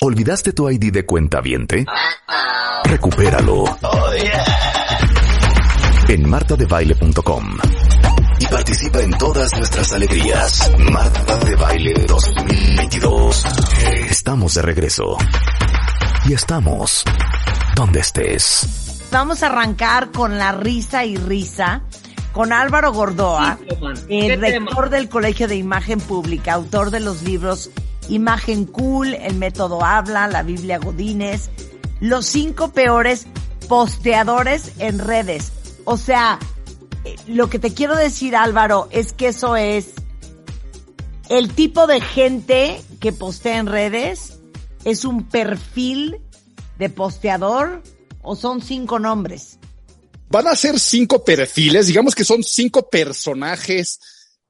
¿Olvidaste tu ID de cuenta viente? Recupéralo. En martadebaile.com. Y participa en todas nuestras alegrías. Marta de Baile 2022. Estamos de regreso. Y estamos donde estés. Vamos a arrancar con la risa y risa con Álvaro Gordoa, el rector del Colegio de Imagen Pública, autor de los libros Imagen Cool, El Método Habla, La Biblia Godínez, los cinco peores posteadores en redes. O sea, eh, lo que te quiero decir Álvaro es que eso es el tipo de gente que postea en redes es un perfil de posteador o son cinco nombres. Van a ser cinco perfiles, digamos que son cinco personajes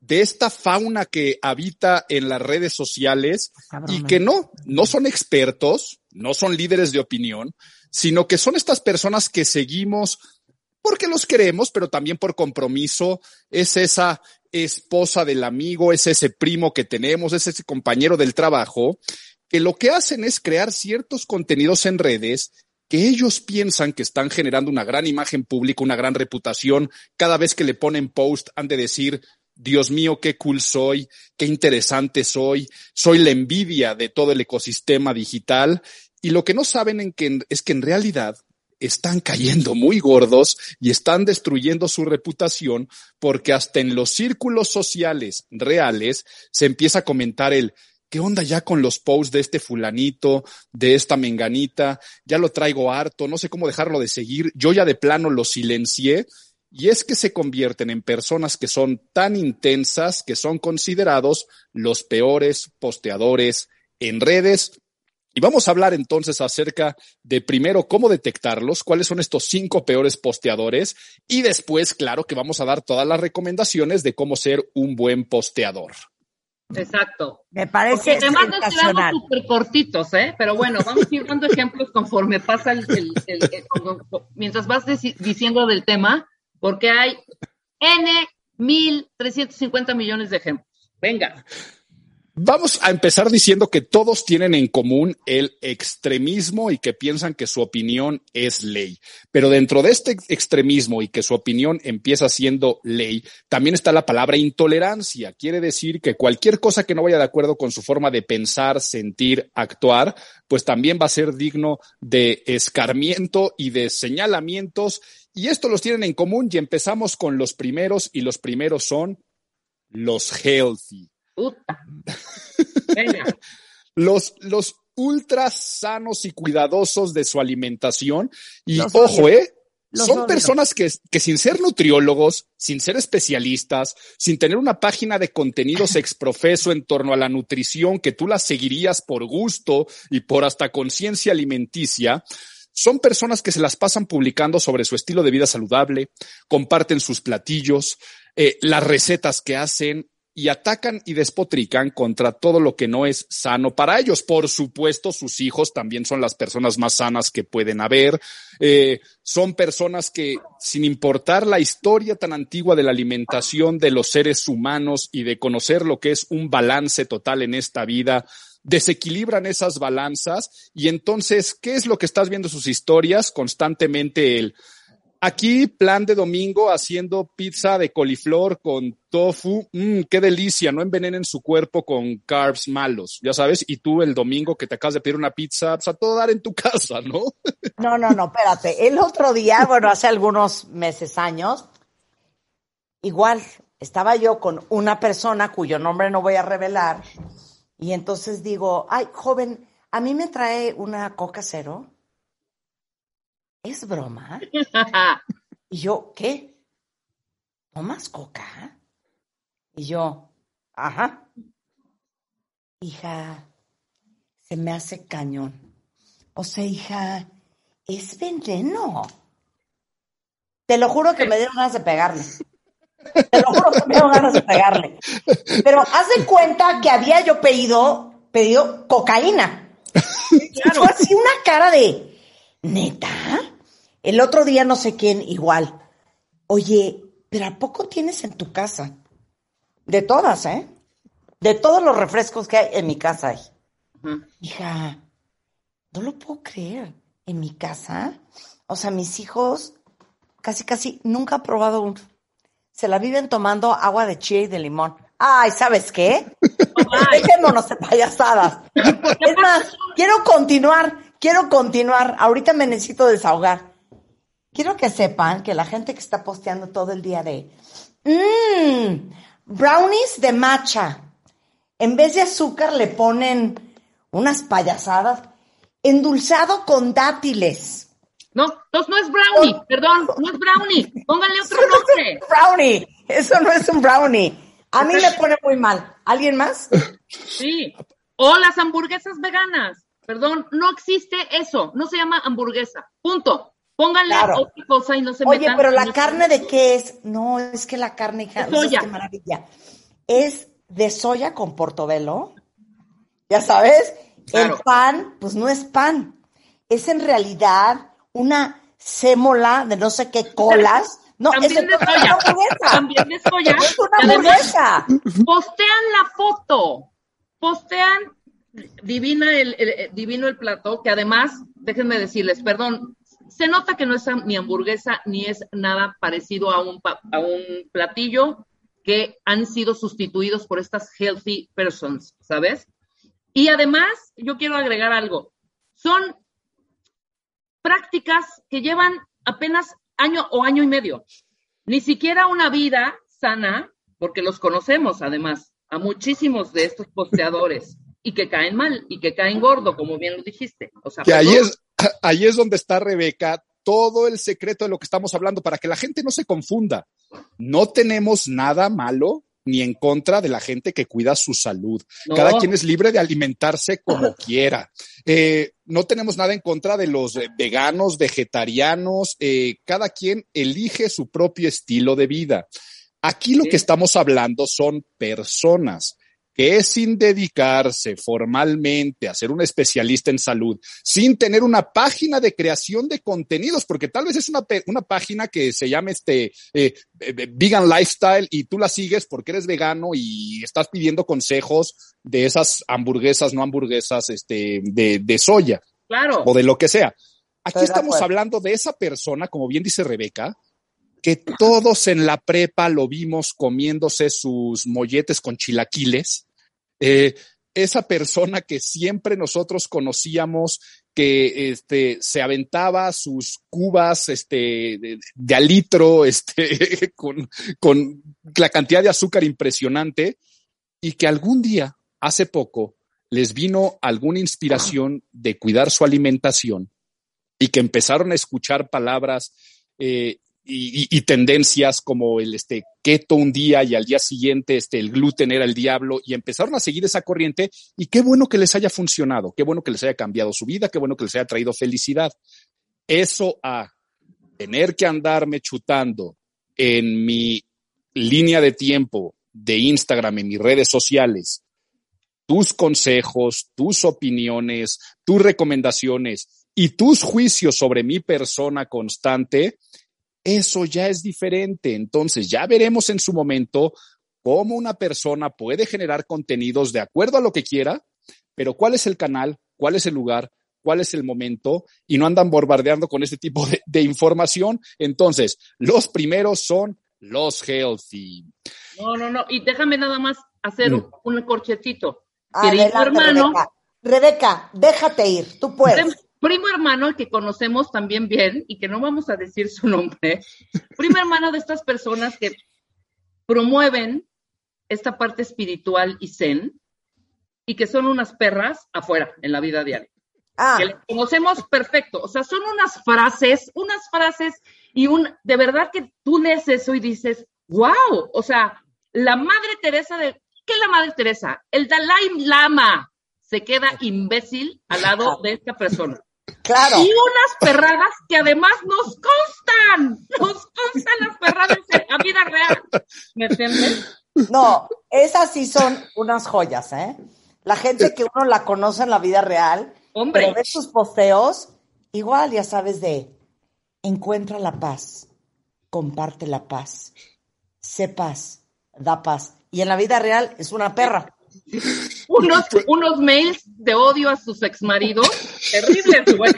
de esta fauna que habita en las redes sociales y que no, no son expertos, no son líderes de opinión, sino que son estas personas que seguimos porque los queremos, pero también por compromiso. Es esa esposa del amigo, es ese primo que tenemos, es ese compañero del trabajo, que lo que hacen es crear ciertos contenidos en redes que ellos piensan que están generando una gran imagen pública, una gran reputación. Cada vez que le ponen post han de decir, Dios mío, qué cool soy, qué interesante soy, soy la envidia de todo el ecosistema digital. Y lo que no saben es que en realidad están cayendo muy gordos y están destruyendo su reputación porque hasta en los círculos sociales reales se empieza a comentar el ¿qué onda ya con los posts de este fulanito, de esta menganita? Ya lo traigo harto, no sé cómo dejarlo de seguir. Yo ya de plano lo silencié y es que se convierten en personas que son tan intensas que son considerados los peores posteadores en redes y vamos a hablar entonces acerca de primero cómo detectarlos, cuáles son estos cinco peores posteadores y después, claro, que vamos a dar todas las recomendaciones de cómo ser un buen posteador. Exacto. Me parece Porque además nos quedamos súper cortitos, ¿eh? Pero bueno, vamos a ir dando ejemplos conforme pasa el, el, el, mientras vas diciendo del tema, porque hay N mil trescientos cincuenta millones de ejemplos. Venga. Vamos a empezar diciendo que todos tienen en común el extremismo y que piensan que su opinión es ley. Pero dentro de este extremismo y que su opinión empieza siendo ley, también está la palabra intolerancia. Quiere decir que cualquier cosa que no vaya de acuerdo con su forma de pensar, sentir, actuar, pues también va a ser digno de escarmiento y de señalamientos. Y esto los tienen en común y empezamos con los primeros y los primeros son los healthy. los, los ultra sanos y cuidadosos de su alimentación. Y ojo, ¿eh? Son personas que, que sin ser nutriólogos, sin ser especialistas, sin tener una página de contenidos exprofeso en torno a la nutrición que tú las seguirías por gusto y por hasta conciencia alimenticia, son personas que se las pasan publicando sobre su estilo de vida saludable, comparten sus platillos, eh, las recetas que hacen, y atacan y despotrican contra todo lo que no es sano para ellos. Por supuesto, sus hijos también son las personas más sanas que pueden haber. Eh, son personas que, sin importar la historia tan antigua de la alimentación de los seres humanos y de conocer lo que es un balance total en esta vida, desequilibran esas balanzas y entonces, ¿qué es lo que estás viendo sus historias? Constantemente el Aquí, plan de domingo, haciendo pizza de coliflor con tofu. Mmm, qué delicia, no envenenen su cuerpo con carbs malos, ya sabes. Y tú el domingo que te acabas de pedir una pizza, pues a todo dar en tu casa, ¿no? No, no, no, espérate. El otro día, bueno, hace algunos meses, años, igual estaba yo con una persona cuyo nombre no voy a revelar. Y entonces digo, ay, joven, a mí me trae una coca cero. ¿es broma? y yo, ¿qué? ¿Tomas coca? Y yo, ajá. Hija, se me hace cañón. O sea, hija, es veneno. Te lo juro que me dieron ganas de pegarle. Te lo juro que me dieron ganas de pegarle. Pero haz de cuenta que había yo pedido, pedido cocaína. Claro. Fue así una cara de, ¿neta? El otro día no sé quién igual. Oye, pero ¿a poco tienes en tu casa? De todas, ¿eh? De todos los refrescos que hay en mi casa hay. Hija, no lo puedo creer. En mi casa, o sea, mis hijos casi, casi nunca han probado un... Se la viven tomando agua de chía y de limón. Ay, ¿sabes qué? Dejémonos de payasadas. Es más, quiero continuar, quiero continuar. Ahorita me necesito desahogar. Quiero que sepan que la gente que está posteando todo el día de mmm, brownies de matcha. En vez de azúcar le ponen unas payasadas. Endulzado con dátiles. No, entonces no es brownie, perdón, no es brownie. Pónganle otro nombre. brownie, eso no es un brownie. A mí me pone muy mal. ¿Alguien más? Sí. O las hamburguesas veganas. Perdón, no existe eso. No se llama hamburguesa. Punto. Pónganle otra cosa y no se Oye, pero la carne de qué es? No, es que la carne, hija, soya. maravilla. Es de soya con portobelo. Ya sabes, el pan, pues no es pan. Es en realidad una sémola de no sé qué colas. No, También es de soya. También de soya. Es una hamburguesa. Postean la foto. Postean divina el, divino el plato, que además, déjenme decirles, perdón, se nota que no es ni hamburguesa ni es nada parecido a un, a un platillo que han sido sustituidos por estas healthy persons, ¿sabes? Y además, yo quiero agregar algo. Son prácticas que llevan apenas año o año y medio. Ni siquiera una vida sana, porque los conocemos además, a muchísimos de estos posteadores, y que caen mal, y que caen gordo, como bien lo dijiste. O sea, que ahí es, ahí es donde está Rebeca, todo el secreto de lo que estamos hablando, para que la gente no se confunda. No tenemos nada malo ni en contra de la gente que cuida su salud. Cada quien es libre de alimentarse como quiera. Eh, no tenemos nada en contra de los veganos, vegetarianos. Eh, cada quien elige su propio estilo de vida. Aquí lo que estamos hablando son personas que sin dedicarse formalmente a ser un especialista en salud, sin tener una página de creación de contenidos, porque tal vez es una, una página que se llama este eh, eh, Vegan Lifestyle y tú la sigues porque eres vegano y estás pidiendo consejos de esas hamburguesas, no hamburguesas, este, de, de soya. Claro. O de lo que sea. Aquí estamos hablando de esa persona, como bien dice Rebeca, que todos en la prepa lo vimos comiéndose sus molletes con chilaquiles. Eh, esa persona que siempre nosotros conocíamos que este, se aventaba sus cubas este, de, de litro este, con, con la cantidad de azúcar impresionante y que algún día, hace poco, les vino alguna inspiración de cuidar su alimentación y que empezaron a escuchar palabras eh, y, tendencias como el este, keto un día y al día siguiente este, el gluten era el diablo y empezaron a seguir esa corriente y qué bueno que les haya funcionado, qué bueno que les haya cambiado su vida, qué bueno que les haya traído felicidad. Eso a tener que andarme chutando en mi línea de tiempo de Instagram, en mis redes sociales, tus consejos, tus opiniones, tus recomendaciones y tus juicios sobre mi persona constante, eso ya es diferente. Entonces, ya veremos en su momento cómo una persona puede generar contenidos de acuerdo a lo que quiera, pero cuál es el canal, cuál es el lugar, cuál es el momento y no andan bombardeando con este tipo de, información. Entonces, los primeros son los healthy. No, no, no. Y déjame nada más hacer mm. un, corchetito. hermano. Rebeca. déjate ir, tú puedes primo hermano que conocemos también bien y que no vamos a decir su nombre, primo hermano de estas personas que promueven esta parte espiritual y zen y que son unas perras afuera en la vida diaria. Ah. Que conocemos perfecto, o sea, son unas frases, unas frases y un, de verdad que tú lees eso y dices, wow, o sea, la Madre Teresa de, ¿qué es la Madre Teresa? El Dalai Lama se queda imbécil al lado de esta persona. Claro. Y unas perradas que además nos constan, nos constan las perradas en la vida real. ¿Me entiendes? No, esas sí son unas joyas, ¿eh? La gente que uno la conoce en la vida real, Hombre. pero ve sus posteos, igual ya sabes de encuentra la paz, comparte la paz, sé paz, da paz. Y en la vida real es una perra. Unos, unos mails de odio a sus exmaridos terribles, güey.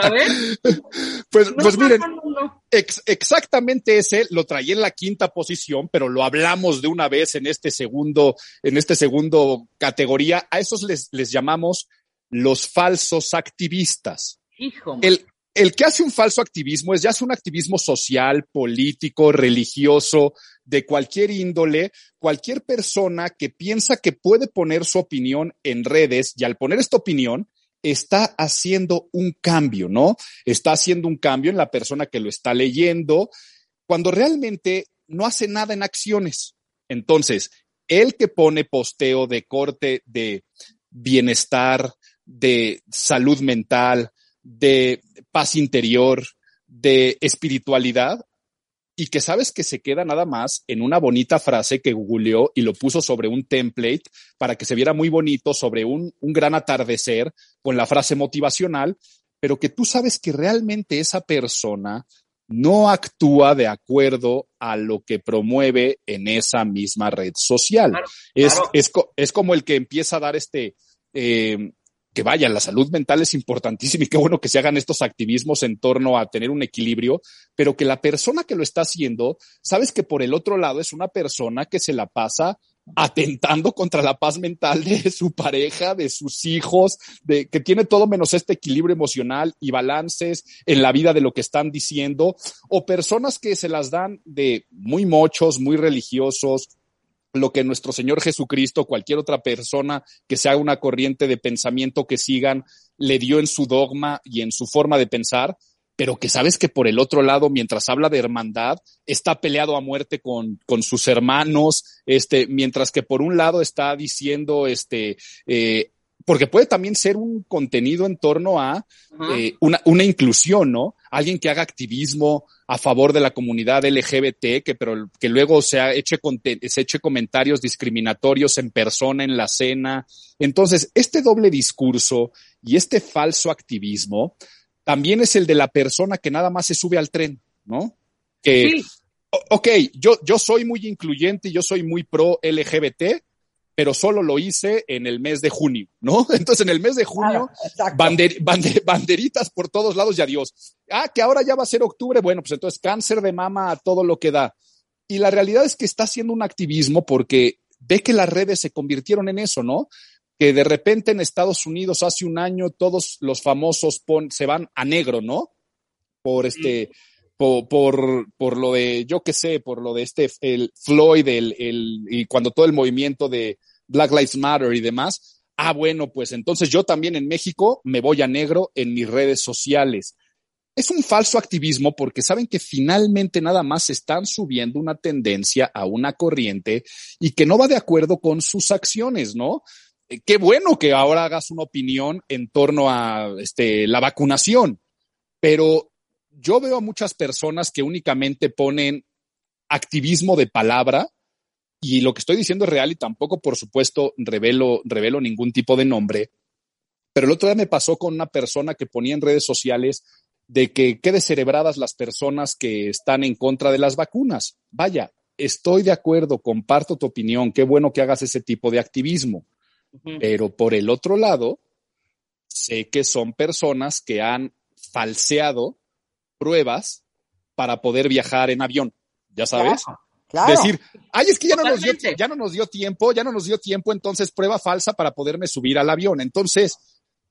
¿Sabes? Pues, pues miren, exactamente ese lo traía en la quinta posición, pero lo hablamos de una vez en este segundo, en este segundo categoría. A esos les, les llamamos los falsos activistas. Hijo. El, el que hace un falso activismo es ya hace un activismo social, político, religioso, de cualquier índole, cualquier persona que piensa que puede poner su opinión en redes y al poner esta opinión está haciendo un cambio, ¿no? Está haciendo un cambio en la persona que lo está leyendo, cuando realmente no hace nada en acciones. Entonces, el que pone posteo de corte de bienestar, de salud mental, de paz interior, de espiritualidad, y que sabes que se queda nada más en una bonita frase que googleó y lo puso sobre un template para que se viera muy bonito sobre un, un gran atardecer con la frase motivacional, pero que tú sabes que realmente esa persona no actúa de acuerdo a lo que promueve en esa misma red social. es, Es, es, como el que empieza a dar este, eh, que vaya, la salud mental es importantísima y qué bueno que se hagan estos activismos en torno a tener un equilibrio, pero que la persona que lo está haciendo, sabes que por el otro lado es una persona que se la pasa atentando contra la paz mental de su pareja, de sus hijos, de que tiene todo menos este equilibrio emocional y balances en la vida de lo que están diciendo, o personas que se las dan de muy mochos, muy religiosos, lo que nuestro Señor Jesucristo, cualquier otra persona que se haga una corriente de pensamiento que sigan, le dio en su dogma y en su forma de pensar, pero que sabes que por el otro lado, mientras habla de hermandad, está peleado a muerte con, con sus hermanos, este, mientras que por un lado está diciendo, este, eh, porque puede también ser un contenido en torno a eh, una, una, inclusión, ¿no? Alguien que haga activismo a favor de la comunidad LGBT, que, pero, que luego se, eche, se eche comentarios discriminatorios en persona, en la cena. Entonces, este doble discurso y este falso activismo también es el de la persona que nada más se sube al tren, ¿no? Que, ok, yo, yo soy muy incluyente, yo soy muy pro LGBT, pero solo lo hice en el mes de junio, ¿no? Entonces en el mes de junio, banderitas por todos lados y adiós. Ah, que ahora ya va a ser octubre, bueno, pues entonces cáncer de mama a todo lo que da. Y la realidad es que está haciendo un activismo porque ve que las redes se convirtieron en eso, ¿no? Que de repente en Estados Unidos hace un año todos los famosos se van a negro, ¿no? Por este, por, por, lo de, yo qué sé, por lo de este, el Floyd, el, el, y cuando todo el movimiento de Black Lives Matter y demás. Ah, bueno, pues entonces yo también en México me voy a negro en mis redes sociales. Es un falso activismo porque saben que finalmente nada más están subiendo una tendencia a una corriente y que no va de acuerdo con sus acciones, ¿no? Eh, qué bueno que ahora hagas una opinión en torno a este, la vacunación, pero yo veo a muchas personas que únicamente ponen activismo de palabra y lo que estoy diciendo es real y tampoco, por supuesto, revelo, revelo ningún tipo de nombre. Pero el otro día me pasó con una persona que ponía en redes sociales de que quede cerebradas las personas que están en contra de las vacunas. Vaya, estoy de acuerdo, comparto tu opinión, qué bueno que hagas ese tipo de activismo. Pero por el otro lado, sé que son personas que han falseado pruebas para poder viajar en avión, ya sabes. Decir, ay, es que ya no, nos dio, ya no nos dio tiempo, ya no nos dio tiempo, entonces prueba falsa para poderme subir al avión. Entonces,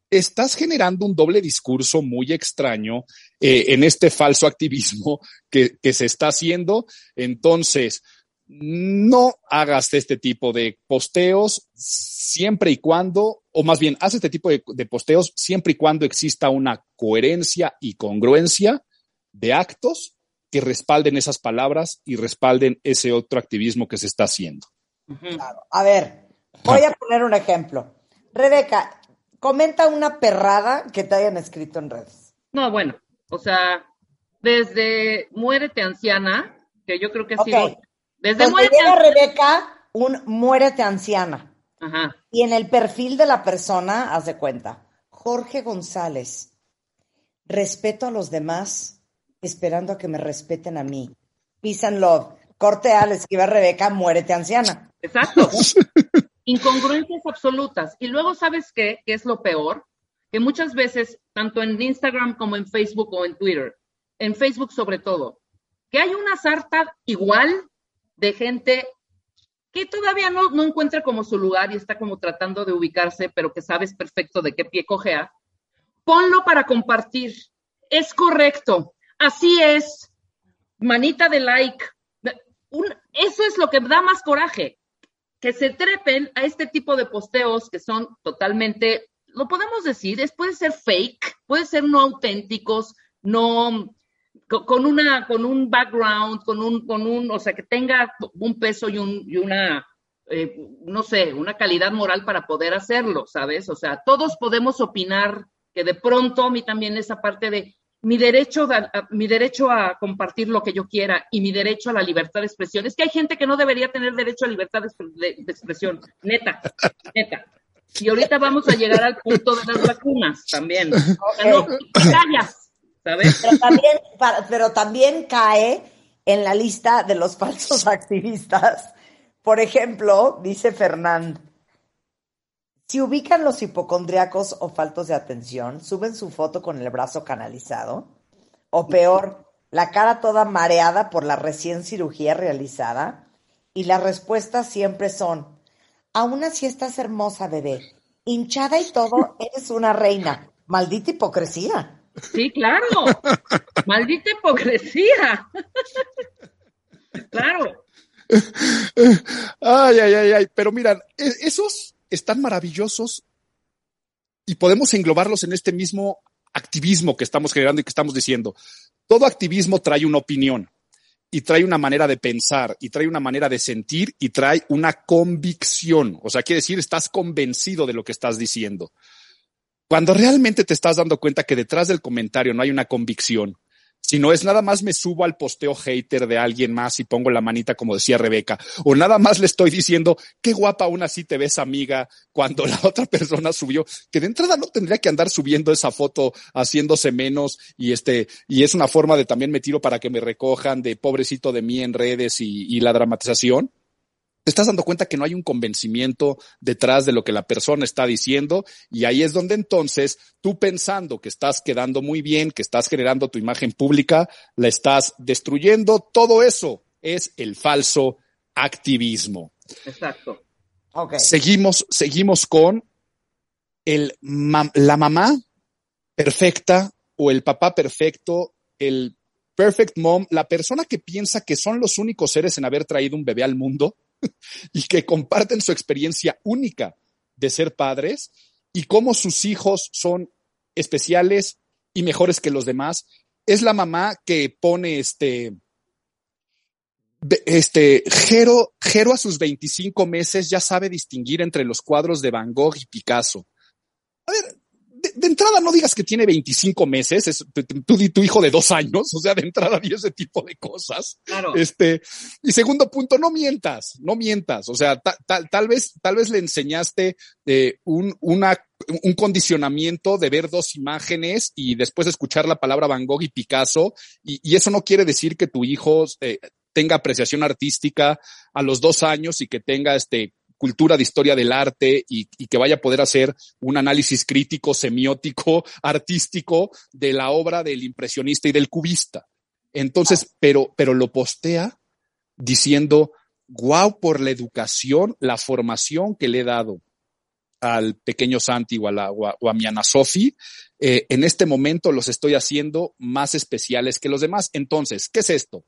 estás generando un doble discurso muy extraño eh, en este falso activismo que, que se está haciendo. Entonces, no hagas este tipo de posteos siempre y cuando, o más bien, haz este tipo de, posteos siempre y cuando exista una coherencia y congruencia de actos que respalden esas palabras y respalden ese otro activismo que se está haciendo. Claro. A ver, voy a poner un ejemplo. Rebeca, comenta una perrada que te hayan escrito en redes. No, bueno, o sea, desde Muérete Anciana, que yo creo que ha sido... Desde Muérete Anciana. Rebeca, un Muérete Anciana. Ajá. Y en el perfil de la persona, haz de cuenta, Jorge González, respeto a los demás esperando a que me respeten a mí. Peace and love. Corte A, le escribe a Rebeca, muérete anciana. Exacto. incongruencias absolutas. Y luego, ¿sabes qué? ¿Qué es lo peor? Que muchas veces, tanto en Instagram como en Facebook o en Twitter, en Facebook sobre todo, que hay una sarta igual de gente que todavía no, no encuentra como su lugar y está como tratando de ubicarse, pero que sabes perfecto de qué pie cojea, ponlo para compartir. Es correcto. Así es. Manita de like. eso es lo que da más coraje. Que se trepen a este tipo de posteos que son totalmente, lo podemos decir, es, puede ser fake, puede ser no auténticos, no con una, con un background, con un, con un, o sea, que tenga un peso y, un, y una, eh, no sé, una calidad moral para poder hacerlo, ¿sabes? O sea, todos podemos opinar que de pronto a mí también esa parte de mi derecho, a, mi derecho a compartir lo que yo quiera y mi derecho a la libertad de expresión. Es que hay gente que no debería tener derecho a libertad de, expresión, neta, neta. Y ahorita vamos a llegar al punto de las vacunas también. Sea, no, pero también, pero también cae en la lista de los falsos activistas. Por ejemplo, dice Fernand, si ubican los hipocondriacos o faltos de atención, suben su foto con el brazo canalizado, o peor, la cara toda mareada por la recién cirugía realizada, y las respuestas siempre son, aún así estás hermosa, bebé, hinchada y todo, eres una reina. Maldita hipocresía. Sí, claro. Maldita hipocresía. claro. Ay, ay, ay, ay. Pero mira, e, esos están maravillosos y podemos englobarlos en este mismo activismo que estamos generando y que estamos diciendo. Todo activismo trae una opinión y trae una manera de pensar y trae una manera de sentir y trae una convicción. O sea, quiere decir, estás convencido de lo que estás diciendo. Cuando realmente te estás dando cuenta que detrás del comentario no hay una convicción, sino es nada más me subo al posteo hater de alguien más y pongo la manita como decía Rebeca, o nada más le estoy diciendo qué guapa aún así te ves amiga cuando la otra persona subió, que de entrada no tendría que andar subiendo esa foto haciéndose menos y este, y es una forma de también me tiro para que me recojan de pobrecito de mí en redes y, y la dramatización te estás dando cuenta que no hay un convencimiento detrás de lo que la persona está diciendo y ahí es donde entonces tú pensando que estás quedando muy bien, que estás generando tu imagen pública, la estás destruyendo. Todo eso es el falso activismo. Exacto. Okay. Seguimos, seguimos con el la mamá perfecta o el papá perfecto, el perfect mom, la persona que piensa que son los únicos seres en haber traído un bebé al mundo y que comparten su experiencia única de ser padres y cómo sus hijos son especiales y mejores que los demás. Es la mamá que pone este, este, Jero, Jero a sus 25 meses ya sabe distinguir entre los cuadros de Van Gogh y Picasso. De, entrada no digas que tiene 25 meses, es tú y tu hijo de dos años, o sea, de entrada di ese tipo de cosas. Claro. Este, y segundo punto, no mientas, no mientas, o sea, tal vez, tal vez le enseñaste eh, un, una, un condicionamiento de ver dos imágenes y después escuchar la palabra Van Gogh y Picasso, y, y eso no quiere decir que tu hijo eh, tenga apreciación artística a los dos años y que tenga este cultura de historia del arte y, que vaya a poder hacer un análisis crítico, semiótico, artístico de la obra del impresionista y del cubista. Entonces, pero, pero lo postea diciendo, guau por la educación, la formación que le he dado al pequeño Santi o a, la, o a, mi Ana Sofi, eh, en este momento los estoy haciendo más especiales que los demás. Entonces, ¿qué es esto?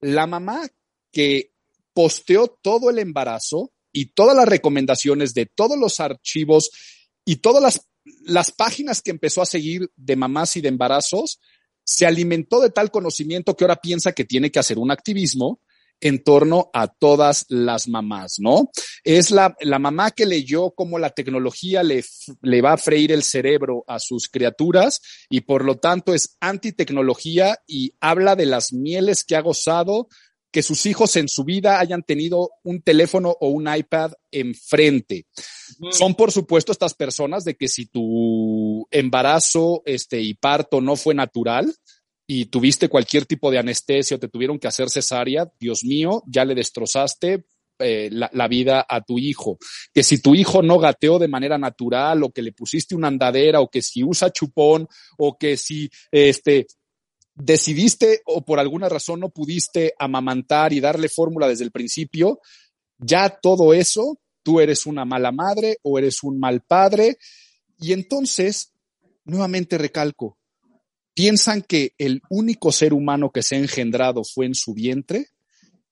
La mamá que posteó todo el embarazo y todas las recomendaciones de todos los archivos y todas las, las páginas que empezó a seguir de mamás y de embarazos, se alimentó de tal conocimiento que ahora piensa que tiene que hacer un activismo en torno a todas las mamás, ¿no? Es la, la mamá que leyó cómo la tecnología le, le va a freír el cerebro a sus criaturas y por lo tanto es antitecnología y habla de las mieles que ha gozado que sus hijos en su vida hayan tenido un teléfono o un iPad enfrente. Son, por supuesto, estas personas de que si tu embarazo este, y parto no fue natural y tuviste cualquier tipo de anestesia o te tuvieron que hacer cesárea, Dios mío, ya le destrozaste eh, la, vida a tu hijo. Que si tu hijo no gateó de manera natural o que le pusiste una andadera o que si usa chupón o que si este decidiste o por alguna razón no pudiste amamantar y darle fórmula desde el principio, ya todo eso, tú eres una mala madre o eres un mal padre. Y entonces, nuevamente recalco, piensan que el único ser humano que se ha engendrado fue en su vientre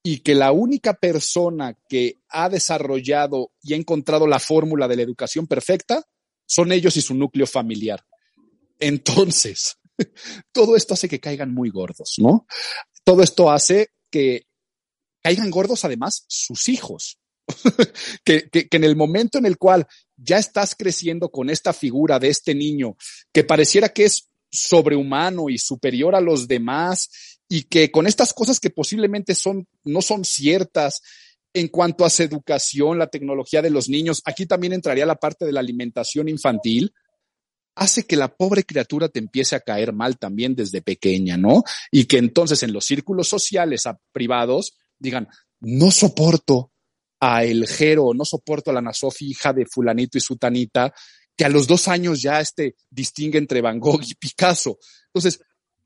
y que la única persona que ha desarrollado y ha encontrado la fórmula de la educación perfecta son ellos y su núcleo familiar. Entonces, todo esto hace que caigan muy gordos, ¿no? Todo esto hace que caigan gordos además sus hijos. que, que, en el momento en el cual ya estás creciendo con esta figura de este niño que pareciera que es sobrehumano y superior a los demás y que con estas cosas que posiblemente son, no son ciertas en cuanto a su educación, la tecnología de los niños, aquí también entraría la parte de la alimentación infantil, hace que la pobre criatura te empiece a caer mal también desde pequeña, ¿no? Y que entonces en los círculos sociales a privados digan, no soporto a el Jero, no soporto a la Nasofi, hija de fulanito y sutanita, que a los dos años ya este distingue entre Van Gogh y Picasso. Entonces,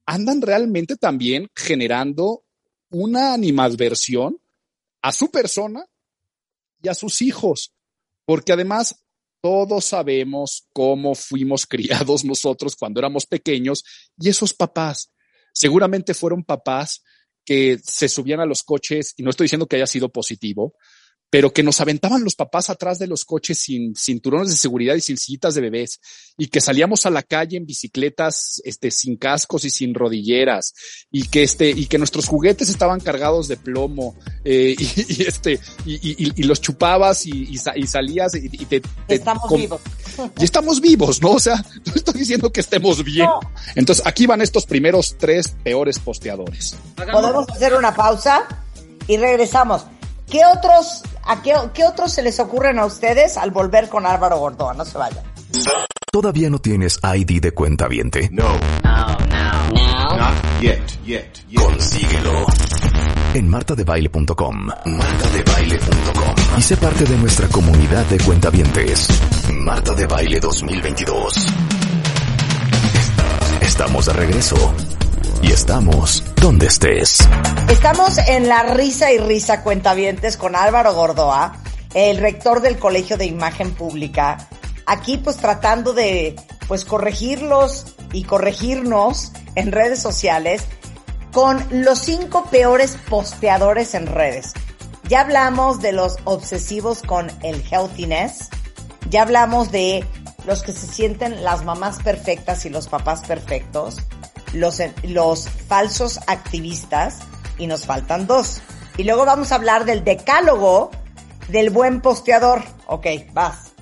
andan realmente también generando una animadversión a su persona y a sus hijos, porque además todos sabemos cómo fuimos criados nosotros cuando éramos pequeños y esos papás seguramente fueron papás que se subían a los coches, y no estoy diciendo que haya sido positivo, pero que nos aventaban los papás atrás de los coches sin cinturones de seguridad y sin sillitas de bebés y que salíamos a la calle en bicicletas este sin cascos y sin rodilleras y que este y que nuestros juguetes estaban cargados de plomo eh, y, este y, los chupabas y, salías y, te, estamos vivos. y estamos vivos no o sea no estoy diciendo que estemos bien. Entonces aquí van estos primeros tres peores posteadores. Podemos hacer una pausa y regresamos ¿Qué otros, a qué, otros se les ocurren a ustedes al volver con Álvaro Gordoa? No se vayan. ¿Todavía no tienes ID de cuenta viente? No. No, no, no. Not yet, yet, yet. Consíguelo. En martadebaile.com. Martadebaile.com. Y sé parte de nuestra comunidad de cuentavientes. Marta de Baile 2022. Estamos de regreso y estamos donde estés. Estamos en la risa y risa cuentavientes con Álvaro Gordoa, el rector del Colegio de Imagen Pública. Aquí pues tratando de pues corregirlos y corregirnos en redes sociales con los cinco peores posteadores en redes. Ya hablamos de los obsesivos con el healthiness. Ya hablamos de los que se sienten las mamás perfectas y los papás perfectos los, los falsos activistas y nos faltan dos. Y luego vamos a hablar del decálogo del buen posteador. Ok, vas.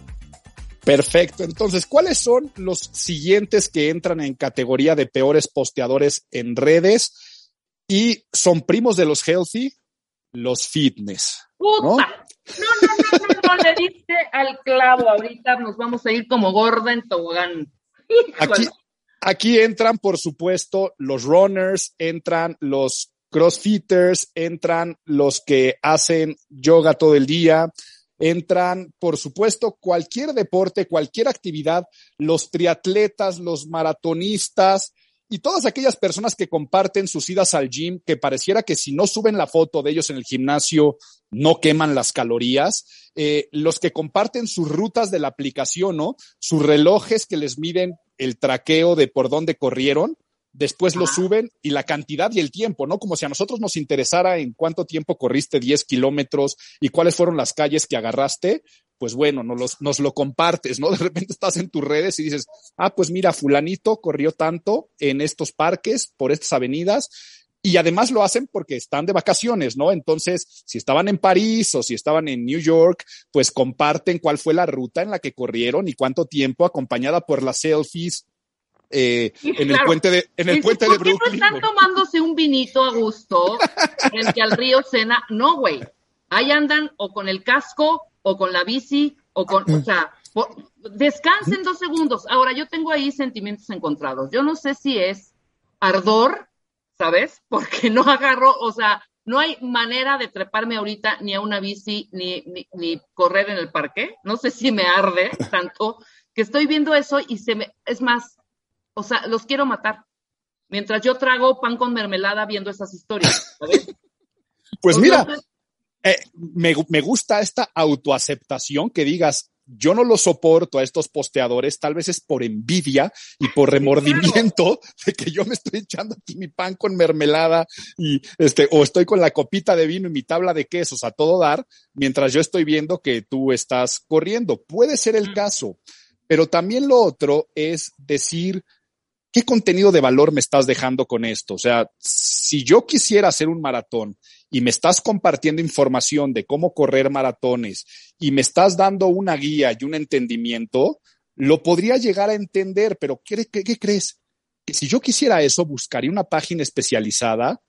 Perfecto. Entonces, ¿cuáles son los siguientes que entran en categoría de peores posteadores en redes? Y son primos de los healthy, los fitness. ¿no? No, no, no, no, le diste al clavo. Ahorita nos vamos a ir como gorda en tobogán. Aquí, Aquí entran, por supuesto, los runners, entran los crossfitters, entran los que hacen yoga todo el día, entran, por supuesto, cualquier deporte, cualquier actividad, los triatletas, los maratonistas y todas aquellas personas que comparten sus idas al gym, que pareciera que si no suben la foto de ellos en el gimnasio, no queman las calorías, eh, los que comparten sus rutas de la aplicación, ¿no? Sus relojes que les miden el traqueo de por dónde corrieron, después lo suben y la cantidad y el tiempo, ¿no? Como si a nosotros nos interesara en cuánto tiempo corriste 10 kilómetros y cuáles fueron las calles que agarraste, pues bueno, nos, nos lo compartes, ¿no? De repente estás en tus redes y dices, ah, pues mira, fulanito corrió tanto en estos parques, por estas avenidas, y además lo hacen porque están de vacaciones, ¿no? Entonces, si estaban en París o si estaban en New York, pues comparten cuál fue la ruta en la que corrieron y cuánto tiempo acompañada por las selfies eh, en, el puente de, en el puente de Brooklyn. no están tomándose un vinito a gusto frente al río Sena? No, güey. Ahí andan o con el casco o con la bici o con, o sea, descansen dos segundos. Ahora, yo tengo ahí sentimientos encontrados. Yo no sé si es ardor ¿sabes? Porque no agarro, o sea, no hay manera de treparme ahorita ni a una bici ni, ni, correr en el parque. No sé si me arde tanto que estoy viendo eso y se me, es más, o sea, los quiero matar. Mientras yo trago pan con mermelada viendo esas historias. Pues mira, eh, me, me gusta esta autoaceptación que digas, yo no lo soporto a estos posteadores, tal vez es por envidia y por remordimiento de que yo me estoy echando aquí mi pan con mermelada y este, o estoy con la copita de vino y mi tabla de quesos a todo dar, mientras yo estoy viendo que tú estás corriendo. Puede ser el caso, pero también lo otro es decir, ¿qué contenido de valor me estás dejando con esto? O sea, si yo quisiera hacer un maratón y me estás compartiendo información de cómo correr maratones y me estás dando una guía y un entendimiento, lo podría llegar a entender, pero ¿qué, crees? Que si yo quisiera eso, buscaría una página especializada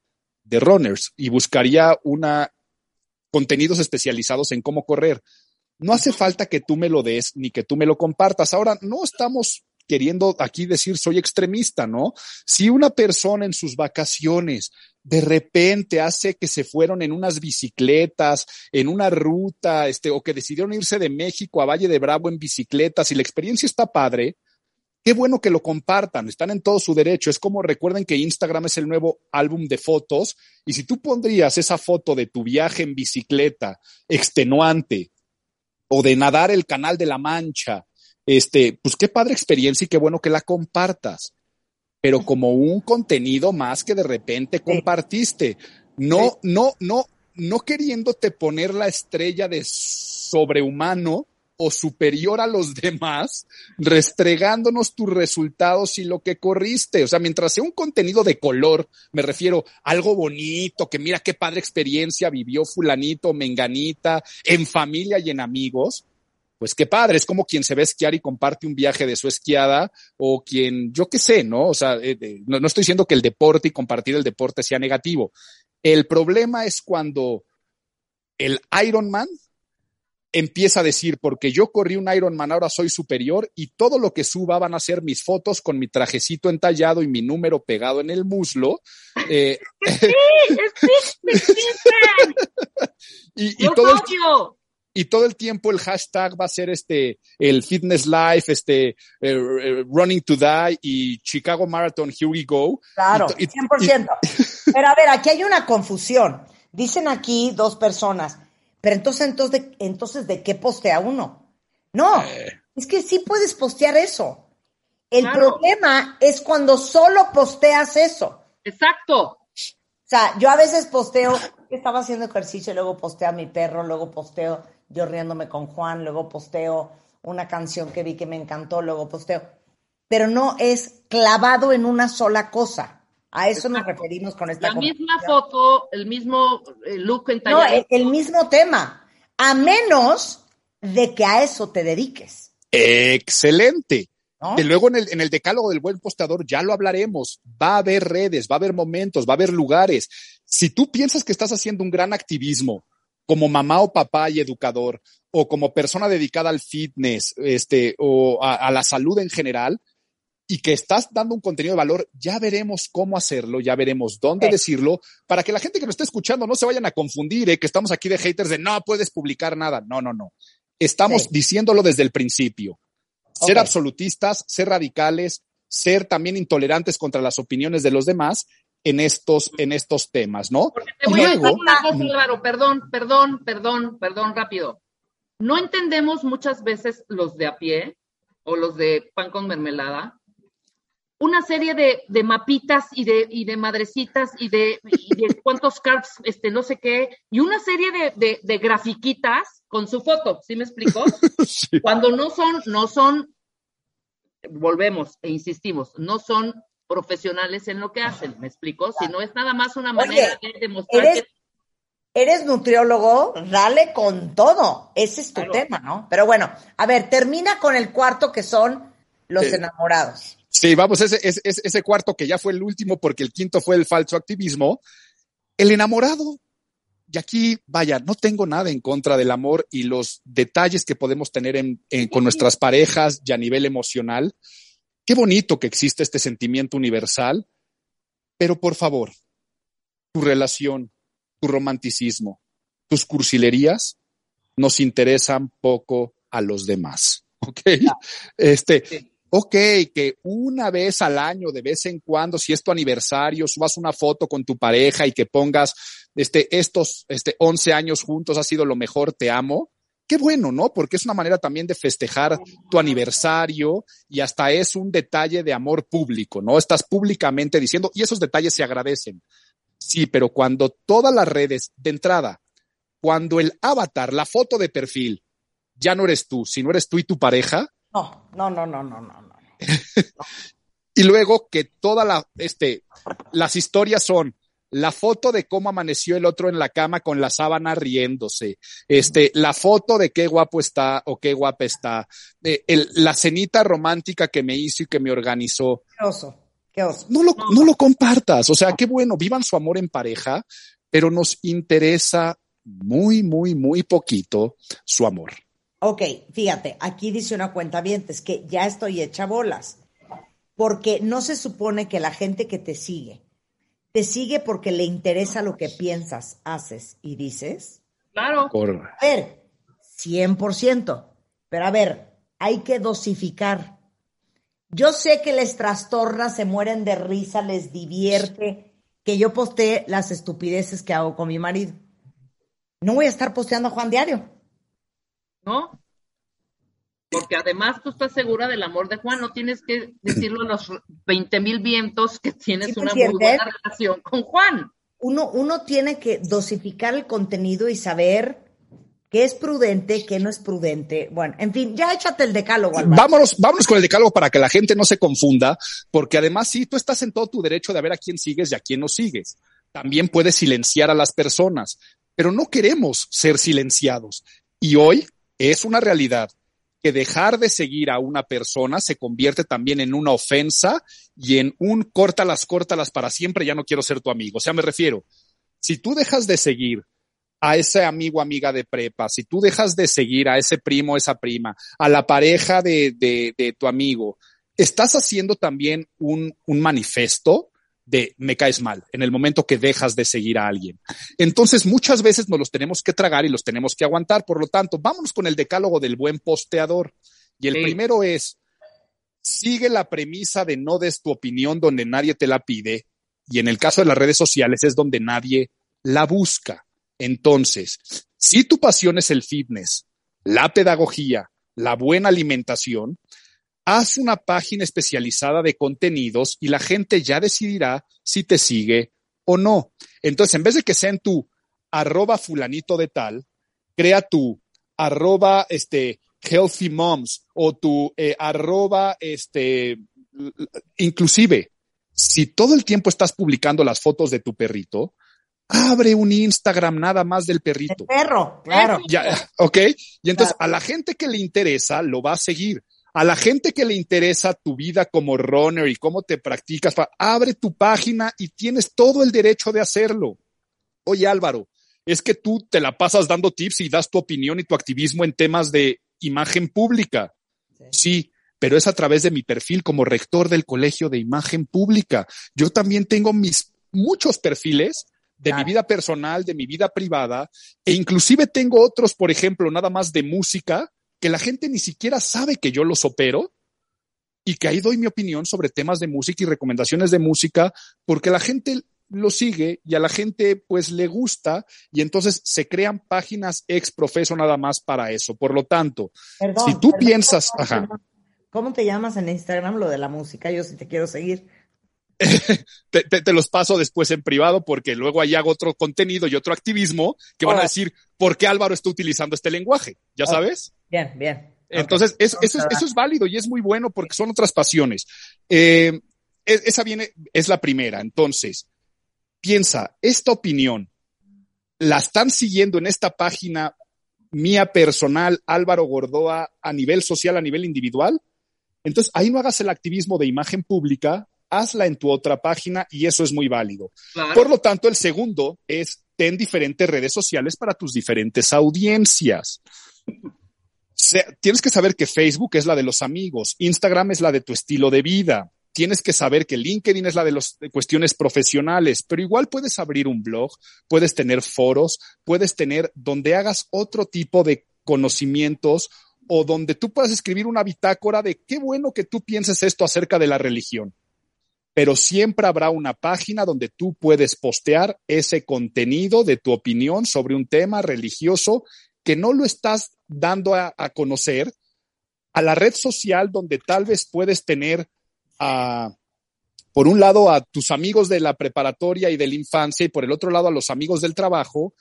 de runners y buscaría una contenidos especializados en cómo correr. No hace falta que tú me lo des ni que tú me lo compartas. Ahora, no estamos queriendo aquí decir soy extremista, ¿no? Si una persona en sus vacaciones de repente hace que se fueron en unas bicicletas, en una ruta, este, o que decidieron irse de México a Valle de Bravo en bicicletas y la experiencia está padre, qué bueno que lo compartan, están en todo su derecho. Es como recuerden que Instagram es el nuevo álbum de fotos y si tú pondrías esa foto de tu viaje en bicicleta extenuante o de nadar el canal de la Mancha, este, pues qué padre experiencia y qué bueno que la compartas, pero como un contenido más que de repente compartiste, no, no, no, no queriéndote poner la estrella de sobrehumano o superior a los demás, restregándonos tus resultados y lo que corriste. O sea, mientras sea un contenido de color, me refiero a algo bonito, que mira qué padre experiencia vivió fulanito, menganita, en familia y en amigos, pues qué padre, es como quien se ve esquiar y comparte un viaje de su esquiada o quien, yo qué sé, ¿no? O sea, eh, no, estoy diciendo que el deporte y compartir el deporte sea negativo. El problema es cuando el Ironman empieza a decir, porque yo corrí un Ironman, ahora soy superior y todo lo que suba van a ser mis fotos con mi trajecito entallado y mi número pegado en el muslo. Eh, sí, sí, y, y todo el, y todo el tiempo el hashtag va a ser este, el Fitness Life, este, eh, eh, Running to Die y Chicago Marathon, Here We Go. Claro, 100%. pero a ver, aquí hay una confusión. Dicen aquí dos personas, pero entonces, entonces, ¿de, entonces, ¿de qué postea uno? No, eh. es que sí puedes postear eso. El problema es cuando solo posteas eso. Exacto. O sea, yo a veces posteo estaba haciendo ejercicio, luego posteo a mi perro, luego posteo yo riéndome con Juan, luego posteo una canción que vi que me encantó, luego posteo. Pero no es clavado en una sola cosa. A eso nos referimos con esta La misma foto, el mismo eh, look No, el, mismo tema. A menos de que a eso te dediques. Excelente. Que luego en el, en el decálogo del buen posteador ya lo hablaremos. Va a haber redes, va a haber momentos, va a haber lugares. Si tú piensas que estás haciendo un gran activismo como mamá o papá y educador, o como persona dedicada al fitness, este, o a, la salud en general, y que estás dando un contenido de valor, ya veremos cómo hacerlo, ya veremos dónde decirlo, para que la gente que nos esté escuchando no se vayan a confundir, ¿eh? que estamos aquí de haters de no puedes publicar nada. No, no, no. Estamos diciéndolo desde el principio. Ser absolutistas, ser radicales, ser también intolerantes contra las opiniones de los demás en estos, en estos temas, ¿no? Porque te voy a decir una cosa, claro, perdón, perdón, perdón, perdón, rápido. No entendemos muchas veces los de a pie o los de pan con mermelada, una serie de, de mapitas y de, y de madrecitas y de, cuántos cards, este, no sé qué, y una serie de, de, grafiquitas con su foto, ¿sí me explico? Cuando no son, no son, volvemos e insistimos, no son profesionales en lo que hacen, ¿me explico? Si no es nada más una manera de demostrar eres, Eres nutriólogo, dale con todo. Ese es tu tema, ¿no? Pero bueno, a ver, termina con el cuarto que son los enamorados. Sí, vamos, ese, ese, ese cuarto que ya fue el último porque el quinto fue el falso activismo. El enamorado. Y aquí, vaya, no tengo nada en contra del amor y los detalles que podemos tener en, con nuestras parejas y a nivel emocional. Qué bonito que existe este sentimiento universal, pero por favor, tu relación, tu romanticismo, tus cursilerías nos interesan poco a los demás. ¿Ok? Este, ok, que una vez al año, de vez en cuando, si es tu aniversario, subas una foto con tu pareja y que pongas, este, estos, este, 11 años juntos ha sido lo mejor, te amo. Qué bueno, ¿no? Porque es una manera también de festejar tu aniversario y hasta es un detalle de amor público, ¿no? Estás públicamente diciendo, y esos detalles se agradecen. Sí, pero cuando todas las redes de entrada, cuando el avatar, la foto de perfil, ya no eres tú, sino eres tú y tu pareja. No, no, no, no, no, no. no. y luego que todas la, este, las historias son la foto de cómo amaneció el otro en la cama con la sábana riéndose, este, la foto de qué guapo está o qué guapa está, eh, el, la cenita romántica que me hizo y que me organizó. Qué oso, qué oso. No lo, no lo compartas, o sea, qué bueno, vivan su amor en pareja, pero nos interesa muy, muy, muy poquito su amor. Ok, fíjate, aquí dice una cuenta es que ya estoy hecha bolas, porque no se supone que la gente que te sigue, te sigue porque le interesa lo que piensas, haces y dices. Claro. A ver, 100%, pero a ver, hay que dosificar. Yo sé que les trastorna, se mueren de risa, les divierte que yo postee las estupideces que hago con mi marido. No voy a estar posteando a Juan Diario. ¿no? Porque además tú estás segura del amor de Juan, no tienes que decirlo a los 20 mil vientos que tienes una muy buena relación con Juan. Uno, uno tiene que dosificar el contenido y saber qué es prudente, qué no es prudente. Bueno, en fin, ya échate el decálogo. Vámonos, vámonos con el decálogo para que la gente no se confunda, porque además sí, tú estás en todo tu derecho de ver a quién sigues y a quién no sigues. También puedes silenciar a las personas, pero no queremos ser silenciados. Y hoy es una realidad que dejar de seguir a una persona se convierte también en una ofensa y en un córtalas, córtalas para siempre, ya no quiero ser tu amigo. O sea, me refiero, si tú dejas de seguir a ese amigo, amiga de prepa, si tú dejas de seguir a ese primo, esa prima, a la pareja de, de, de tu amigo, estás haciendo también un, un manifiesto de me caes mal en el momento que dejas de seguir a alguien. Entonces, muchas veces nos los tenemos que tragar y los tenemos que aguantar. Por lo tanto, vámonos con el decálogo del buen posteador. Y el primero es, sigue la premisa de no des tu opinión donde nadie te la pide. Y en el caso de las redes sociales es donde nadie la busca. Entonces, si tu pasión es el fitness, la pedagogía, la buena alimentación, haz una página especializada de contenidos y la gente ya decidirá si te sigue o no. Entonces, en vez de que sea en tu arroba fulanito de tal, crea tu arroba este healthy moms o tu eh, arroba este inclusive si todo el tiempo estás publicando las fotos de tu perrito, abre un Instagram nada más del perrito. perro, claro. Ya, ok. Y entonces a la gente que le interesa lo va a seguir a la gente que le interesa tu vida como runner y cómo te practicas, abre tu página y tienes todo el derecho de hacerlo. Oye Álvaro, es que tú te la pasas dando tips y das tu opinión y tu activismo en temas de imagen pública. Sí. pero es a través de mi perfil como rector del Colegio de Imagen Pública. Yo también tengo mis muchos perfiles de mi vida personal, de mi vida privada, e inclusive tengo otros, por ejemplo, nada más de música, que la gente ni siquiera sabe que yo los opero y que ahí doy mi opinión sobre temas de música y recomendaciones de música, porque la gente lo sigue y a la gente pues le gusta y entonces se crean páginas ex profeso nada más para eso. Por lo tanto, si tú piensas, ¿cómo te llamas en Instagram lo de la música? Yo sí te quiero seguir. te, los paso después en privado porque luego ahí hago otro contenido y otro activismo que van a decir por qué Álvaro está utilizando este lenguaje, ¿ya sabes? Bien, bien. Entonces, eso, es, eso, es, válido y es muy bueno porque son otras pasiones. Eh, esa viene, es la primera. Entonces, piensa, esta opinión, ¿la están siguiendo en esta página mía personal, Álvaro Gordoa, a nivel social, a nivel individual? Entonces, ahí no hagas el activismo de imagen pública, hazla en tu otra página y eso es muy válido. Por lo tanto, el segundo es ten diferentes redes sociales para tus diferentes audiencias. Tienes que saber que Facebook es la de los amigos, Instagram es la de tu estilo de vida, tienes que saber que LinkedIn es la de las cuestiones profesionales, pero igual puedes abrir un blog, puedes tener foros, puedes tener donde hagas otro tipo de conocimientos o donde tú puedas escribir una bitácora de qué bueno que tú pienses esto acerca de la religión. Pero siempre habrá una página donde tú puedes postear ese contenido de tu opinión sobre un tema religioso que no lo estás dando a, conocer a la red social donde tal vez puedes tener a, por un lado a tus amigos de la preparatoria y de la infancia y por el otro lado a los amigos del trabajo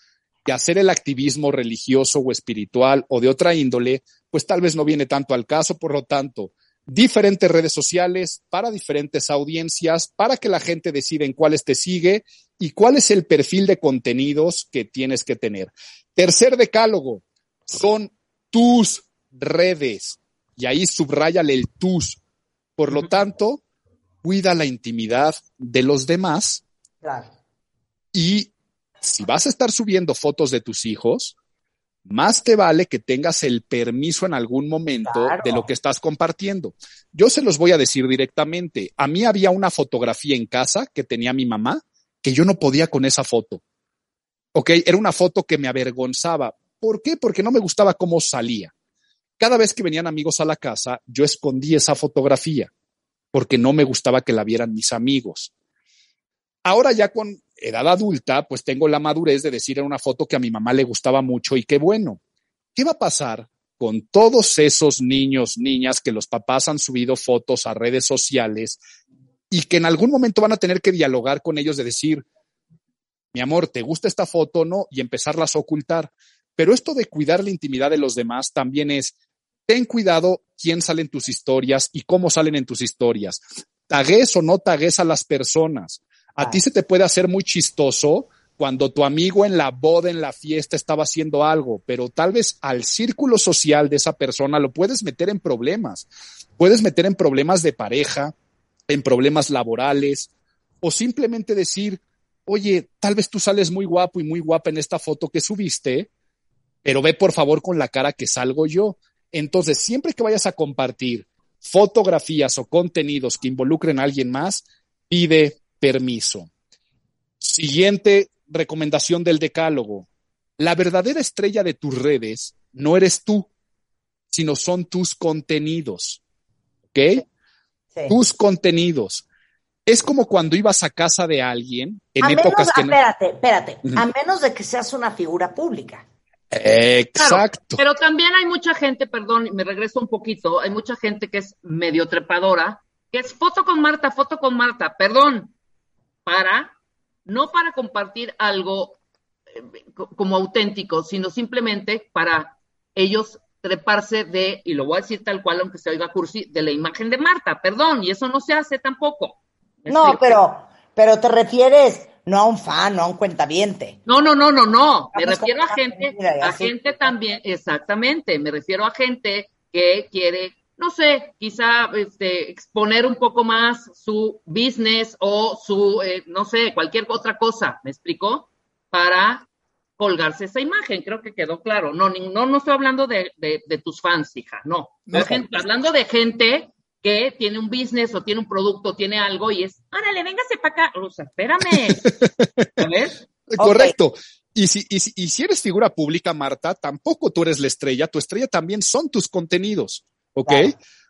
y hacer el activismo religioso o espiritual o de otra índole, pues tal vez no viene tanto al caso, por lo tanto, diferentes redes sociales para diferentes audiencias, para que la gente decida en cuáles te sigue y cuál es el perfil de contenidos que tienes que tener. Tercer decálogo, son tus redes. Y ahí subrayale el tus. Por lo tanto, cuida la intimidad de los demás. Claro. Y si vas a estar subiendo fotos de tus hijos, más te vale que tengas el permiso en algún momento de lo que estás compartiendo. Yo se los voy a decir directamente. A mí había una fotografía en casa que tenía mi mamá que yo no podía con esa foto. Ok, era una foto que me avergonzaba. ¿Por qué? Porque no me gustaba cómo salía. Cada vez que venían amigos a la casa, yo escondí esa fotografía porque no me gustaba que la vieran mis amigos. Ahora ya con edad adulta, pues tengo la madurez de decir en una foto que a mi mamá le gustaba mucho y qué bueno. ¿Qué va a pasar con todos esos niños, niñas que los papás han subido fotos a redes sociales y que en algún momento van a tener que dialogar con ellos de decir, mi amor, ¿te gusta esta foto o no? Y empezarlas a ocultar. Pero esto de cuidar la intimidad de los demás también es, ten cuidado quién sale en tus historias y cómo salen en tus historias. Tagues o no tagues a las personas. A ti se te puede hacer muy chistoso cuando tu amigo en la boda, en la fiesta, estaba haciendo algo, pero tal vez al círculo social de esa persona lo puedes meter en problemas. Puedes meter en problemas de pareja, en problemas laborales, o simplemente decir, oye, tal vez tú sales muy guapo y muy guapa en esta foto que subiste, pero ve por favor con la cara que salgo yo. Entonces, siempre que vayas a compartir fotografías o contenidos que involucren a alguien más, pide permiso. Siguiente recomendación del decálogo. La verdadera estrella de tus redes no eres tú, sino son tus contenidos. ¿Ok? Tus contenidos. Es como cuando ibas a casa de alguien en épocas que. Espérate, espérate. A menos de que seas una figura pública. Exacto. pero también hay mucha gente, perdón, me regreso un poquito, hay mucha gente que es medio trepadora, que es foto con Marta, foto con Marta, perdón, para, no para compartir algo eh, como auténtico, sino simplemente para ellos treparse de, y lo voy a decir tal cual, aunque se oiga cursi, de la imagen de Marta, perdón, y eso no se hace tampoco. No, pero, pero te refieres no a un fan, no a un cuentaviente. No, no, no, no, no. Me refiero a gente, a gente también, exactamente. Me refiero a gente que quiere, no sé, quizá este, exponer un poco más su business o su, eh, no sé, cualquier otra cosa. ¿Me explicó? Para colgarse esa imagen. Creo que quedó claro. No, no, no estoy hablando de, de, tus fans, hija. No. hablando de gente que tiene un business o tiene un producto, tiene algo y es, órale, véngase para acá. O sea, espérame. Correcto. Y si, y, y si eres figura pública, Marta, tampoco tú eres la estrella, tu estrella también son tus contenidos, ¿ok?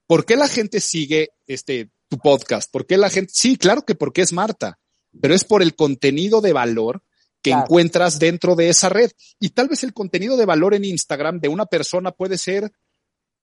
¿Por qué la gente sigue este, tu podcast? ¿Por qué la gente? Sí, claro que porque es Marta, pero es por el contenido de valor que encuentras dentro de esa red. Y tal vez el contenido de valor en Instagram de una persona puede ser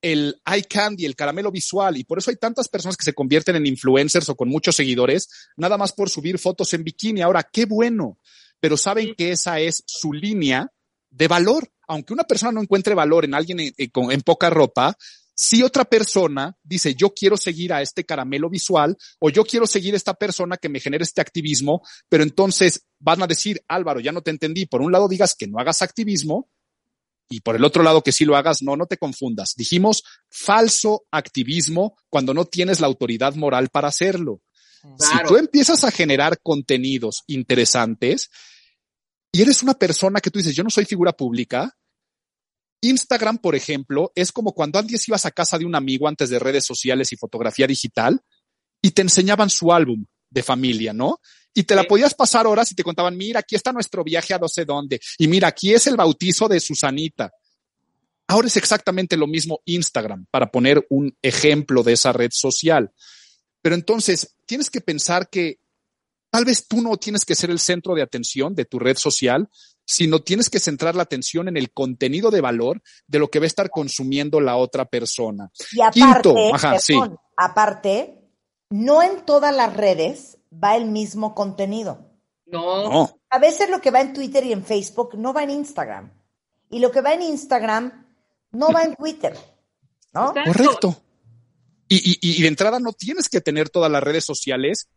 el eye candy, el caramelo visual, y por eso hay tantas personas que se convierten en influencers o con muchos seguidores, nada más por subir fotos en bikini. Ahora, qué bueno, pero saben que esa es su línea de valor. Aunque una persona no encuentre valor en alguien en, poca ropa, si otra persona dice, yo quiero seguir a este caramelo visual o yo quiero seguir a esta persona que me genere este activismo, pero entonces van a decir, Álvaro, ya no te entendí. Por un lado digas que no hagas activismo, y por el otro lado que sí lo hagas, no, no te confundas. Dijimos falso activismo cuando no tienes la autoridad moral para hacerlo. Si tú empiezas a generar contenidos interesantes y eres una persona que tú dices, yo no soy figura pública, Instagram, por ejemplo, es como cuando antes ibas a casa de un amigo antes de redes sociales y fotografía digital y te enseñaban su álbum de familia, ¿no? Y te la podías pasar horas y te contaban, mira, aquí está nuestro viaje a no sé dónde. Y mira, aquí es el bautizo de Susanita. Ahora es exactamente lo mismo Instagram, para poner un ejemplo de esa red social. Pero entonces, tienes que pensar que tal vez tú no tienes que ser el centro de atención de tu red social, sino tienes que centrar la atención en el contenido de valor de lo que va a estar consumiendo la otra persona. Y aparte, aparte, no en todas las redes va el mismo contenido. No. A veces lo que va en Twitter y en Facebook no va en Instagram. Y lo que va en Instagram no va en Twitter. ¿No? Correcto. Y, y de entrada no tienes que tener todas las redes sociales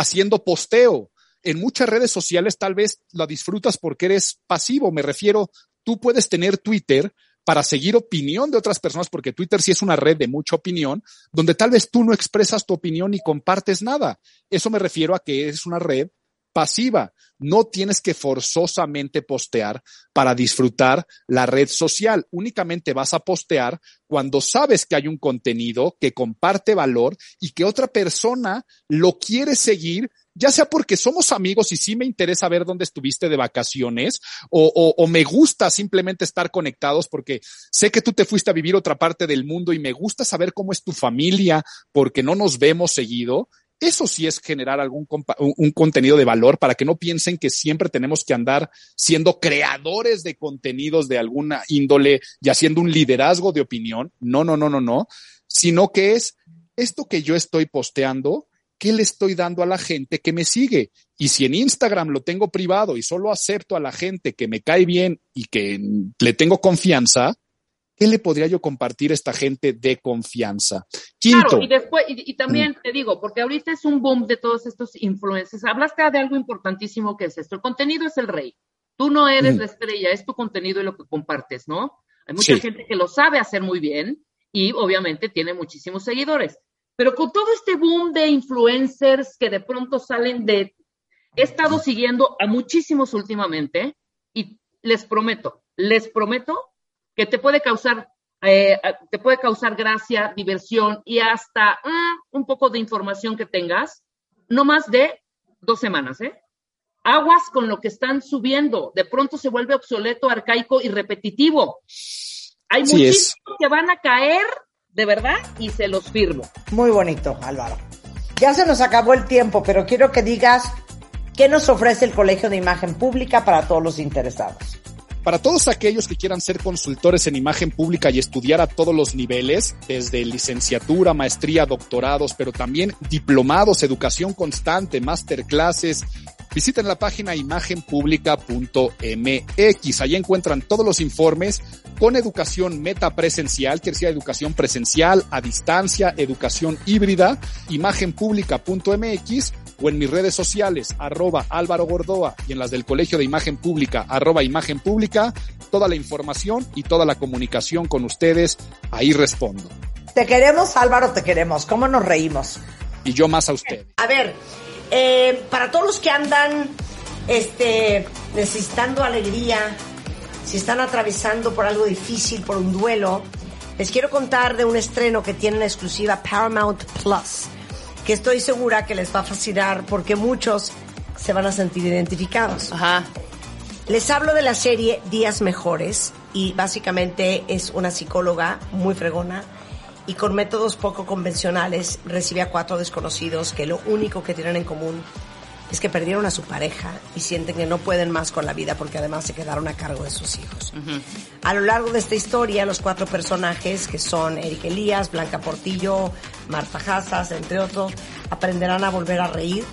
haciendo posteo. En muchas redes sociales tal vez la disfrutas porque eres pasivo. Me refiero, tú puedes tener Twitter, para seguir opinión de otras personas, porque Twitter sí es una red de mucha opinión, donde tal vez tú no expresas tu opinión ni compartes nada. Eso me refiero a que es una red pasiva. No tienes que forzosamente postear para disfrutar la red social. Únicamente vas a postear cuando sabes que hay un contenido que comparte valor y que otra persona lo quiere seguir ya sea porque somos amigos y sí me interesa ver dónde estuviste de vacaciones o, o, me gusta simplemente estar conectados porque sé que tú te fuiste a vivir otra parte del mundo y me gusta saber cómo es tu familia porque no nos vemos seguido. Eso sí es generar algún un contenido de valor para que no piensen que siempre tenemos que andar siendo creadores de contenidos de alguna índole y haciendo un liderazgo de opinión. No, no, no, no, no, sino que es esto que yo estoy posteando ¿qué le estoy dando a la gente que me sigue? Y si en Instagram lo tengo privado y solo acepto a la gente que me cae bien y que le tengo confianza, ¿qué le podría yo compartir a esta gente de confianza? Quinto. Claro, y después, y, también mm. te digo, porque ahorita es un boom de todos estos influencers. Hablaste de algo importantísimo que es esto. El contenido es el rey. Tú no eres mm. la estrella, es tu contenido y lo que compartes, ¿no? Hay mucha gente que lo sabe hacer muy bien y obviamente tiene muchísimos seguidores. Pero con todo este boom de influencers que de pronto salen de... He estado siguiendo a muchísimos últimamente y les prometo, les prometo que te puede causar, eh, te puede causar gracia, diversión y hasta mm, un poco de información que tengas, no más de dos semanas, ¿eh? Aguas con lo que están subiendo. De pronto se vuelve obsoleto, arcaico y repetitivo. Hay muchísimos que van a caer de verdad, y se los firmo. Muy bonito, Álvaro. Ya se nos acabó el tiempo, pero quiero que digas qué nos ofrece el Colegio de Imagen Pública para todos los interesados. Para todos aquellos que quieran ser consultores en imagen pública y estudiar a todos los niveles, desde licenciatura, maestría, doctorados, pero también diplomados, educación constante, masterclasses, visiten la página imagenpublica.mx. Allí encuentran todos los informes con educación metapresencial, que decir educación presencial, a distancia, educación híbrida, imagenpublica.mx o en mis redes sociales, arroba Álvaro Gordoa y en las del Colegio de Imagen Pública, arroba Imagen Pública, toda la información y toda la comunicación con ustedes, ahí respondo. Te queremos, Álvaro, te queremos. ¿Cómo nos reímos? Y yo más a usted. A ver, eh, para todos los que andan este, necesitando alegría, si están atravesando por algo difícil, por un duelo, les quiero contar de un estreno que tiene en exclusiva Paramount Plus, que estoy segura que les va a fascinar porque muchos se van a sentir identificados. Ajá. Les hablo de la serie Días Mejores y básicamente es una psicóloga muy fregona y con métodos poco convencionales recibe a cuatro desconocidos que lo único que tienen en común es que perdieron a su pareja y sienten que no pueden más con la vida porque además se quedaron a cargo de sus hijos. A lo largo de esta historia, los cuatro personajes, que son Eric Elías, Blanca Portillo, Marta Hazas, entre otros, aprenderán a volver a reír,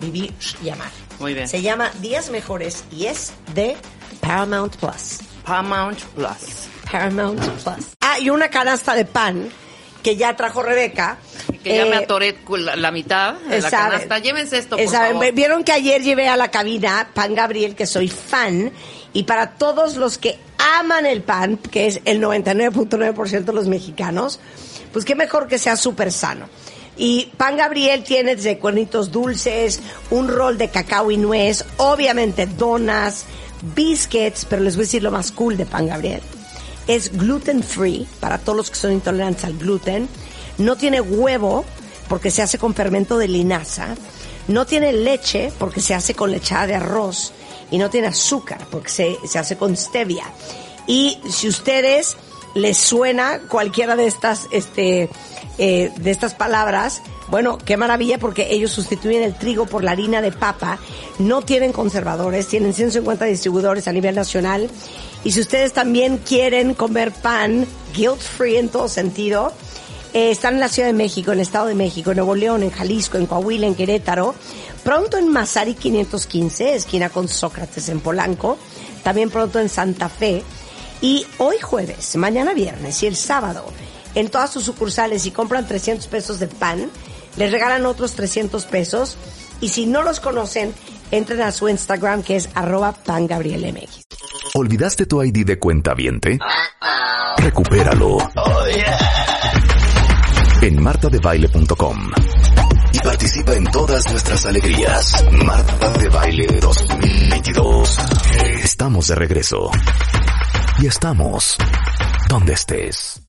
vivir y amar. Muy bien. Se llama Días Mejores y es de Paramount Plus. Paramount Plus. Paramount Plus. Ah, y una canasta de pan que ya trajo Rebeca. Que ya me eh, atoré la, mitad de la canasta. Llévense esto, por favor. Vieron que ayer llevé a la cabina pan Gabriel, que soy fan, y para todos los que aman el pan, que es el 99.9% de los mexicanos, pues qué mejor que sea súper sano. Y Pan Gabriel tiene desde cuernitos dulces, un rol de cacao y nuez, obviamente donas, biscuits, pero les voy a decir lo más cool de Pan Gabriel es gluten free para todos los que son intolerantes al gluten. No tiene huevo porque se hace con fermento de linaza. No tiene leche porque se hace con lechada de arroz. Y no tiene azúcar porque se, se hace con stevia. Y si ustedes les suena cualquiera de estas, este, eh, de estas palabras, bueno, qué maravilla porque ellos sustituyen el trigo por la harina de papa, no tienen conservadores, tienen 150 distribuidores a nivel nacional. Y si ustedes también quieren comer pan guilt free en todo sentido, eh, están en la Ciudad de México, en el Estado de México, en Nuevo León, en Jalisco, en Coahuila, en Querétaro. Pronto en Masari 515, esquina con Sócrates en Polanco. También pronto en Santa Fe. Y hoy jueves, mañana viernes y el sábado, en todas sus sucursales, si compran 300 pesos de pan, les regalan otros 300 pesos. Y si no los conocen, entren a su Instagram que es arroba pangabrielmx. ¿Olvidaste tu ID de cuenta viente? Recupéralo. En martadebaile.com. Y participa en todas nuestras alegrías. Marta de Baile 2022. Estamos de regreso. Y estamos donde estés.